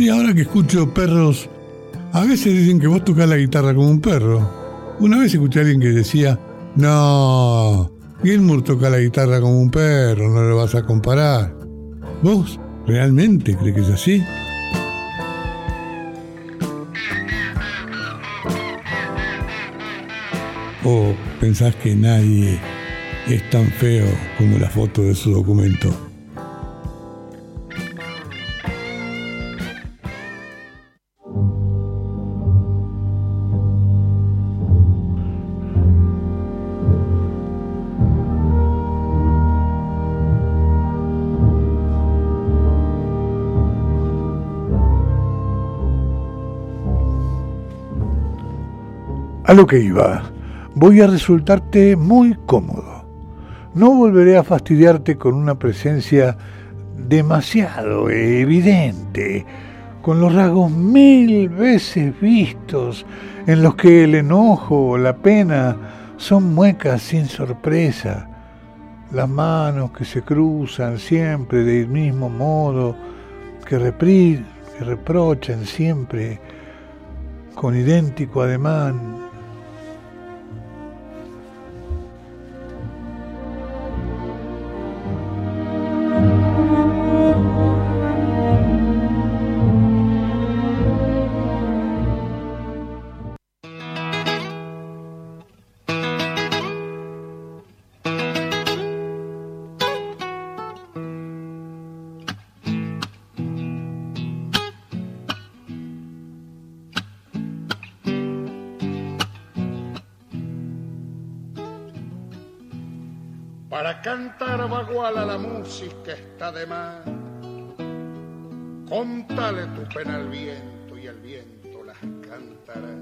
Y ahora que escucho perros, a veces dicen que vos tocás la guitarra como un perro. Una vez escuché a alguien que decía, no, Gilmour toca la guitarra como un perro, no lo vas a comparar. ¿Vos realmente crees que es así? ¿O pensás que nadie es tan feo como la foto de su documento? A lo que iba, voy a resultarte muy cómodo. No volveré a fastidiarte con una presencia demasiado evidente, con los rasgos mil veces vistos, en los que el enojo o la pena son muecas sin sorpresa, las manos que se cruzan siempre del mismo modo, que, que reprochan siempre con idéntico ademán a la música está de más. Contale tu pena al viento y el viento las cantará.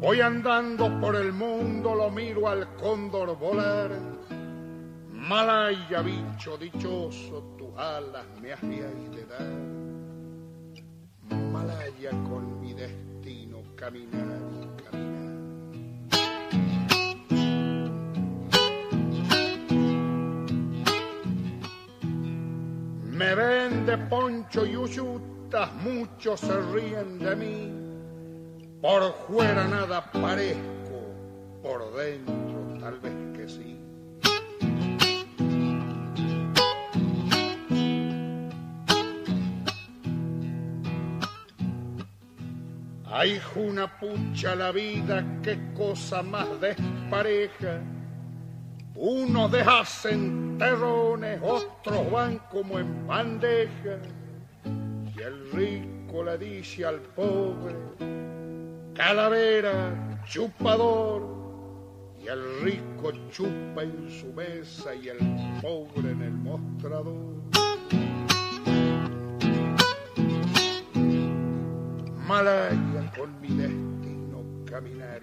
Voy andando por el mundo, lo miro al cóndor volar. Malaya, bicho dichoso, tus alas me habías de dar. Malaya con mi destino caminar Me ven de poncho y uyutas, muchos se ríen de mí. Por fuera nada parezco, por dentro tal vez que sí. Hay una pucha la vida, qué cosa más despareja unos deshacen terrones, otros van como en bandeja. Y el rico le dice al pobre, calavera, chupador. Y el rico chupa en su mesa y el pobre en el mostrador. Malaya con mi destino caminar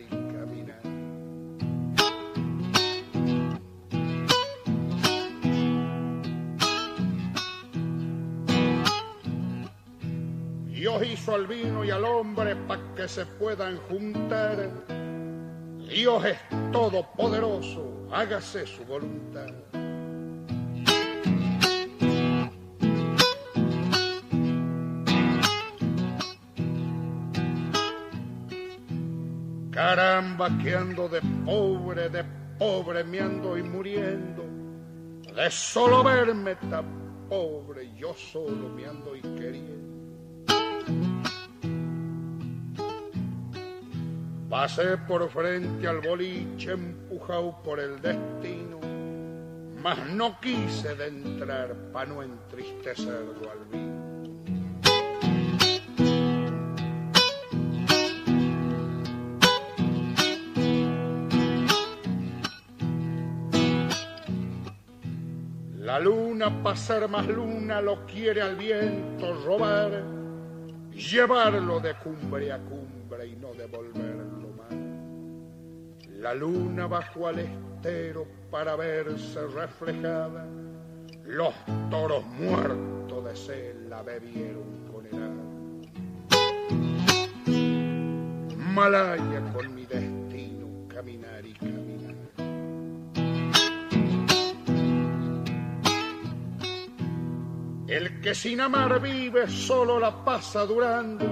Dios hizo al vino y al hombre para que se puedan juntar. Dios es todopoderoso, hágase su voluntad. Caramba, que ando de pobre, de pobre me ando y muriendo. De solo verme tan pobre, yo solo me ando y queriendo. Pasé por frente al boliche empujado por el destino, mas no quise de entrar pa' no entristecerlo al vino. La luna, pa' ser más luna, lo quiere al viento robar, llevarlo de cumbre a cumbre y no devolverlo la luna bajó al estero para verse reflejada. Los toros muertos de sed la bebieron con helada. Malaya con mi destino, caminar y caminar. El que sin amar vive solo la pasa durando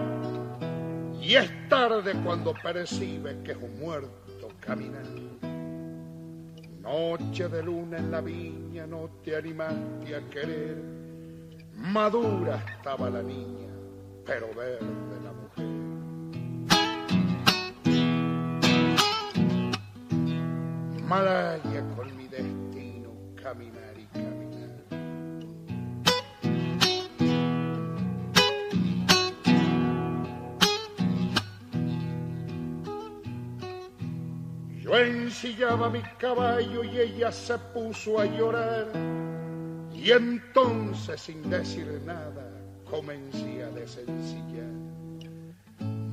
y es tarde cuando percibe que es un muerto caminando. Noche de luna en la viña, no te animaste a querer. Madura estaba la niña, pero verde la mujer. Malaya con mi destino, caminar caminar. Yo ensillaba mi caballo y ella se puso a llorar. Y entonces, sin decir nada, comencé a desencillar.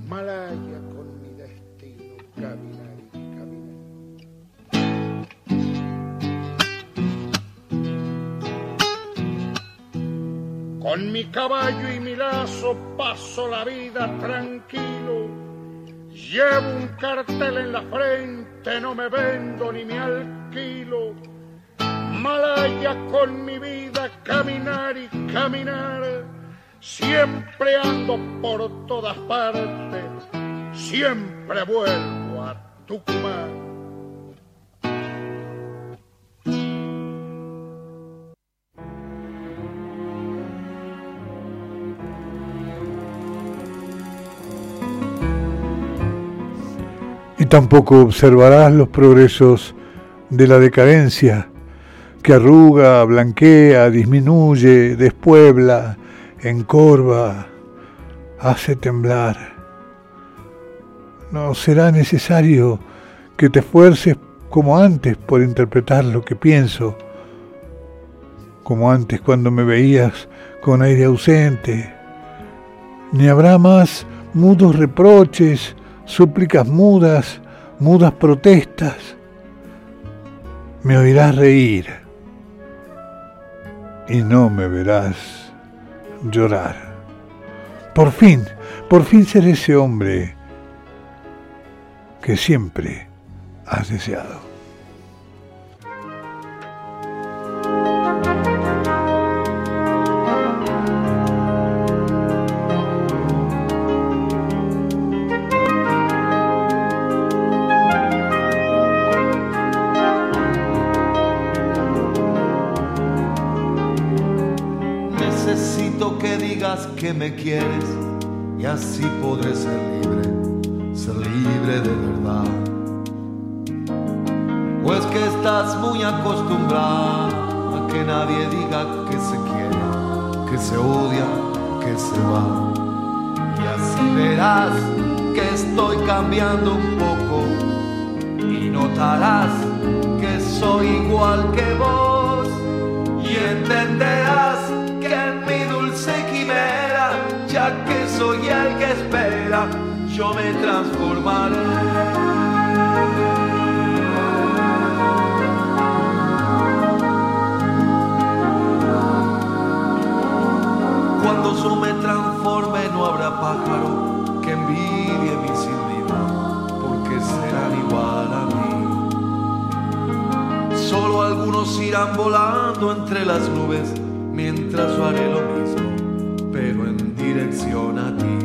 Malaya con mi destino, caminar y caminar. Con mi caballo y mi lazo paso la vida tranquilo. Llevo un cartel en la frente, no me vendo ni me alquilo. Malaya con mi vida, caminar y caminar. Siempre ando por todas partes, siempre vuelvo a Tucumán. Tampoco observarás los progresos de la decadencia que arruga, blanquea, disminuye, despuebla, encorva, hace temblar. No será necesario que te esfuerces como antes por interpretar lo que pienso, como antes cuando me veías con aire ausente. Ni habrá más mudos reproches, súplicas mudas, mudas protestas. Me oirás reír y no me verás llorar. Por fin, por fin seré ese hombre que siempre has deseado. Digas que me quieres y así podré ser libre, ser libre de verdad. Pues que estás muy acostumbrada a que nadie diga que se quiere, que se odia, que se va. Y así verás que estoy cambiando un poco y notarás que soy igual que vos y entenderás yo me transformaré. Cuando yo me transforme no habrá pájaro que envidie mi silbido, porque serán igual a mí. Solo algunos irán volando entre las nubes, mientras yo haré lo mismo, pero en dirección a ti.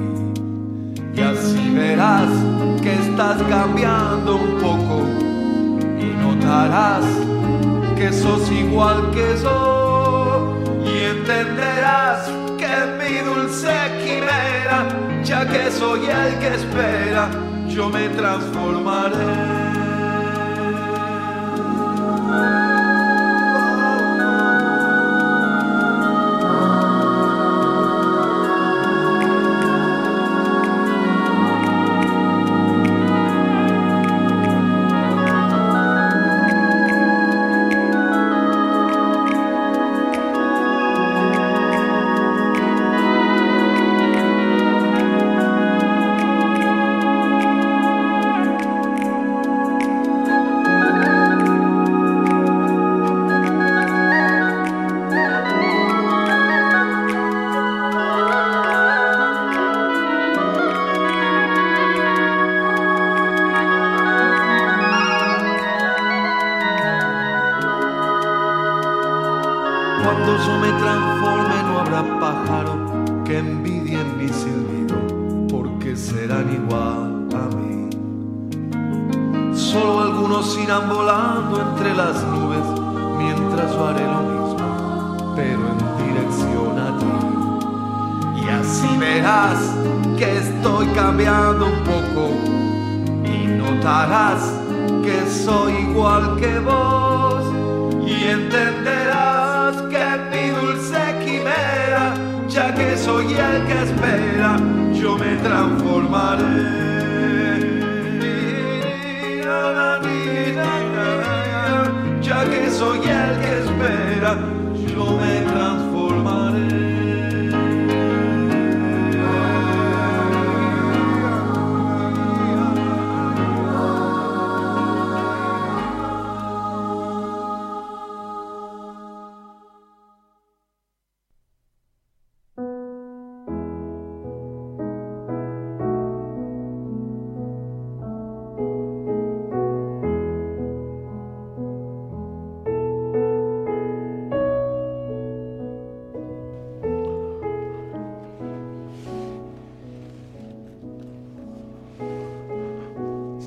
Y así estás cambiando un poco y notarás que sos igual que yo y entenderás que mi dulce quimera, ya que soy el que espera, yo me transformaré. Pájaro que envidie mi silbido, porque serán igual a mí. Solo algunos irán volando entre las nubes, mientras yo haré lo mismo, pero en dirección a ti. Y así verás que estoy cambiando un poco y notarás que soy igual que vos y entenderás soy el que espera, yo me transformaré.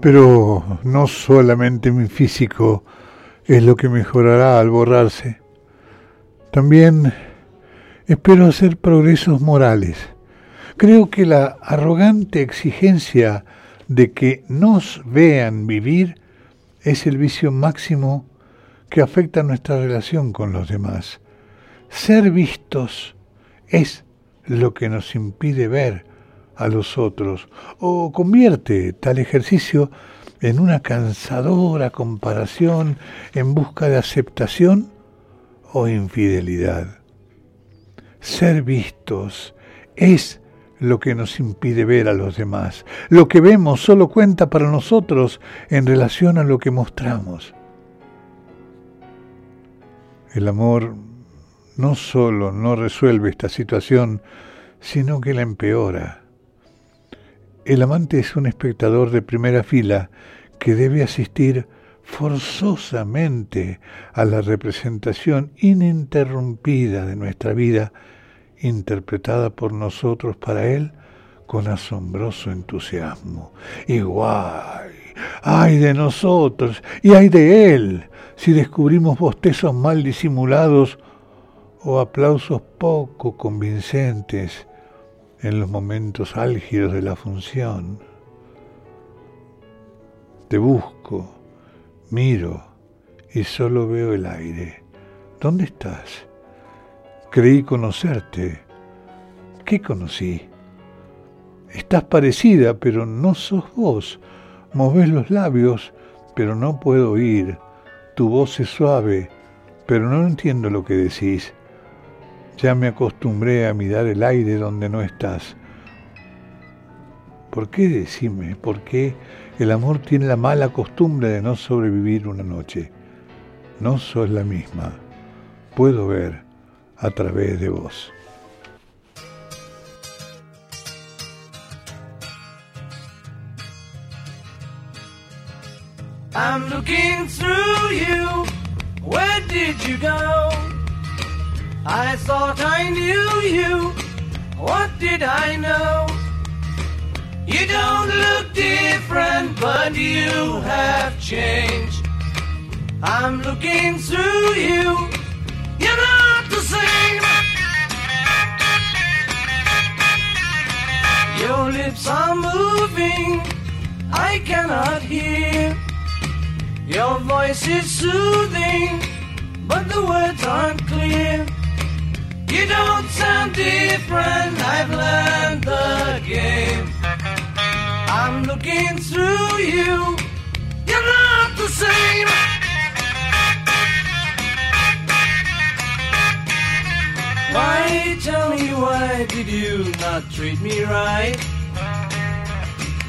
Pero no solamente mi físico es lo que mejorará al borrarse. También espero hacer progresos morales. Creo que la arrogante exigencia de que nos vean vivir es el vicio máximo que afecta nuestra relación con los demás. Ser vistos es lo que nos impide ver a los otros o convierte tal ejercicio en una cansadora comparación en busca de aceptación o infidelidad. Ser vistos es lo que nos impide ver a los demás. Lo que vemos solo cuenta para nosotros en relación a lo que mostramos. El amor no solo no resuelve esta situación, sino que la empeora el amante es un espectador de primera fila que debe asistir forzosamente a la representación ininterrumpida de nuestra vida, interpretada por nosotros para él con asombroso entusiasmo. Y guay, ay de nosotros y ay de él si descubrimos bostezos mal disimulados o aplausos poco convincentes en los momentos álgidos de la función. Te busco, miro y solo veo el aire. ¿Dónde estás? Creí conocerte. ¿Qué conocí? Estás parecida, pero no sos vos. Moves los labios, pero no puedo oír. Tu voz es suave, pero no entiendo lo que decís. Ya me acostumbré a mirar el aire donde no estás. ¿Por qué decime? ¿Por qué el amor tiene la mala costumbre de no sobrevivir una noche? No sos la misma. Puedo ver a través de vos. I'm looking through you. Where did you go? I thought I knew you. What did I know? You don't look different, but you have changed. I'm looking through you. You're not the same. Your lips are moving. I cannot hear. Your voice is soothing, but the words aren't clear. You don't sound different, I've learned the game. I'm looking through you, you're not the same. Why, tell me why did you not treat me right?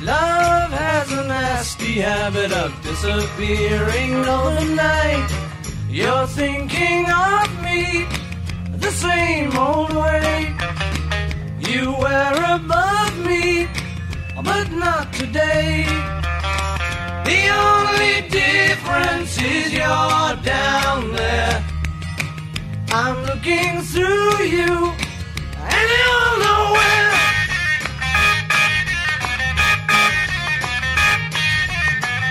Love has a nasty habit of disappearing overnight. You're thinking of me the same old way. You were above me, but not today. The only difference is you're down there. I'm looking through you, and you'll know where.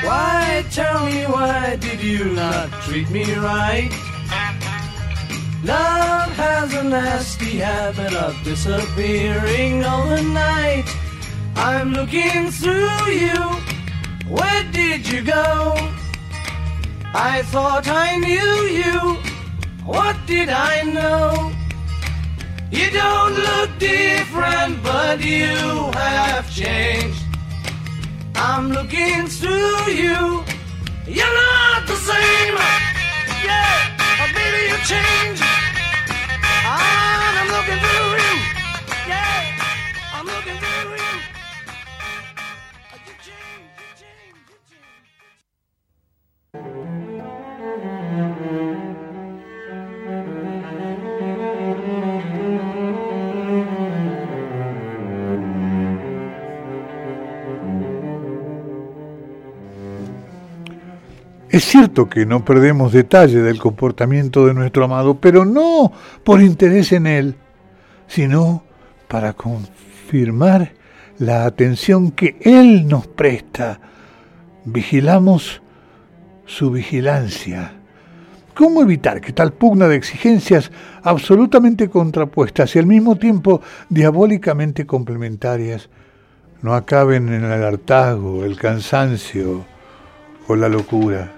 Why, tell me, why did you not treat me right? Love has a nasty habit of disappearing overnight. I'm looking through you. Where did you go? I thought I knew you. What did I know? You don't look different, but you have changed. I'm looking through you. You're not the same. Yeah, baby, you changed. Es cierto que no perdemos detalle del comportamiento de nuestro amado, pero no por interés en él, sino para confirmar la atención que él nos presta. Vigilamos su vigilancia. ¿Cómo evitar que tal pugna de exigencias absolutamente contrapuestas y al mismo tiempo diabólicamente complementarias no acaben en el hartazgo, el cansancio o la locura?